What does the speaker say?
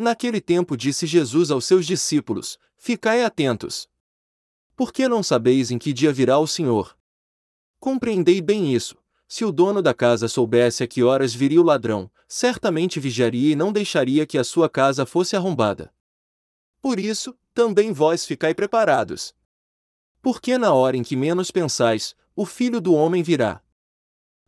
Naquele tempo disse Jesus aos seus discípulos: Ficai atentos. Por que não sabeis em que dia virá o Senhor? Compreendei bem isso. Se o dono da casa soubesse a que horas viria o ladrão, certamente vigiaria e não deixaria que a sua casa fosse arrombada. Por isso, também vós ficai preparados. Porque na hora em que menos pensais, o filho do homem virá.